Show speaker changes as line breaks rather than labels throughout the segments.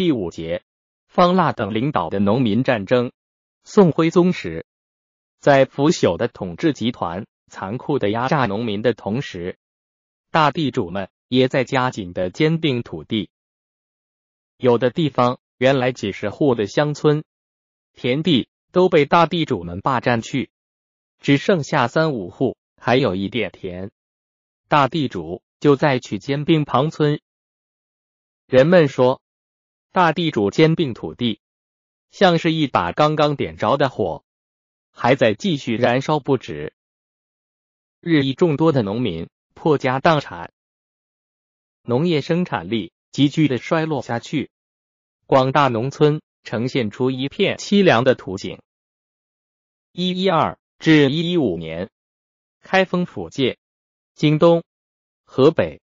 第五节，方腊等领导的农民战争。宋徽宗时，在腐朽的统治集团残酷的压榨农民的同时，大地主们也在加紧的兼并土地。有的地方原来几十户的乡村田地都被大地主们霸占去，只剩下三五户还有一点田，大地主就再去兼并旁村。人们说，大地主兼并土地，像是一把刚刚点着的火，还在继续燃烧不止。日益众多的农民破家荡产，农业生产力急剧的衰落下去，广大农村呈现出一片凄凉的图景。一一二至一一五年，开封府界、京东、河北、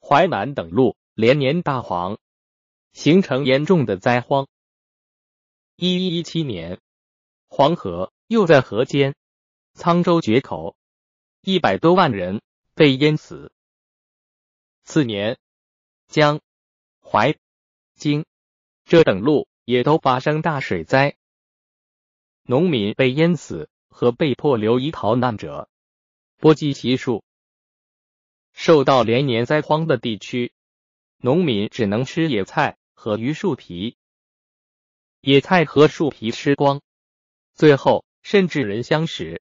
淮南等路。连年大蝗，形成严重的灾荒。一一一七年，黄河又在河间、沧州决口，一百多万人被淹死。次年，江、淮、京这等路也都发生大水灾，农民被淹死和被迫流离逃难者不计其数。受到连年灾荒的地区。农民只能吃野菜和榆树皮，野菜和树皮吃光，最后甚至人相食。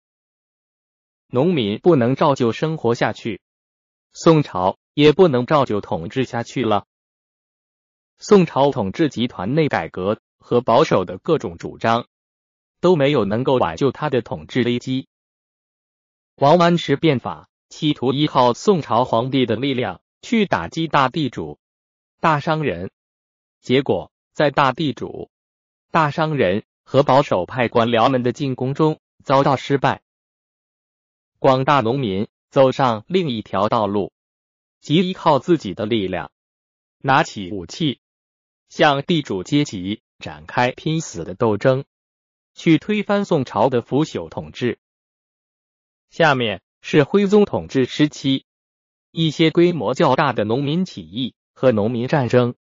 农民不能照旧生活下去，宋朝也不能照旧统治下去了。宋朝统治集团内改革和保守的各种主张都没有能够挽救他的统治危机。王安石变法，企图依靠宋朝皇帝的力量去打击大地主。大商人，结果在大地主、大商人和保守派官僚们的进攻中遭到失败。广大农民走上另一条道路，即依靠自己的力量，拿起武器，向地主阶级展开拼死的斗争，去推翻宋朝的腐朽统治。下面是徽宗统治时期一些规模较大的农民起义。和农民战争。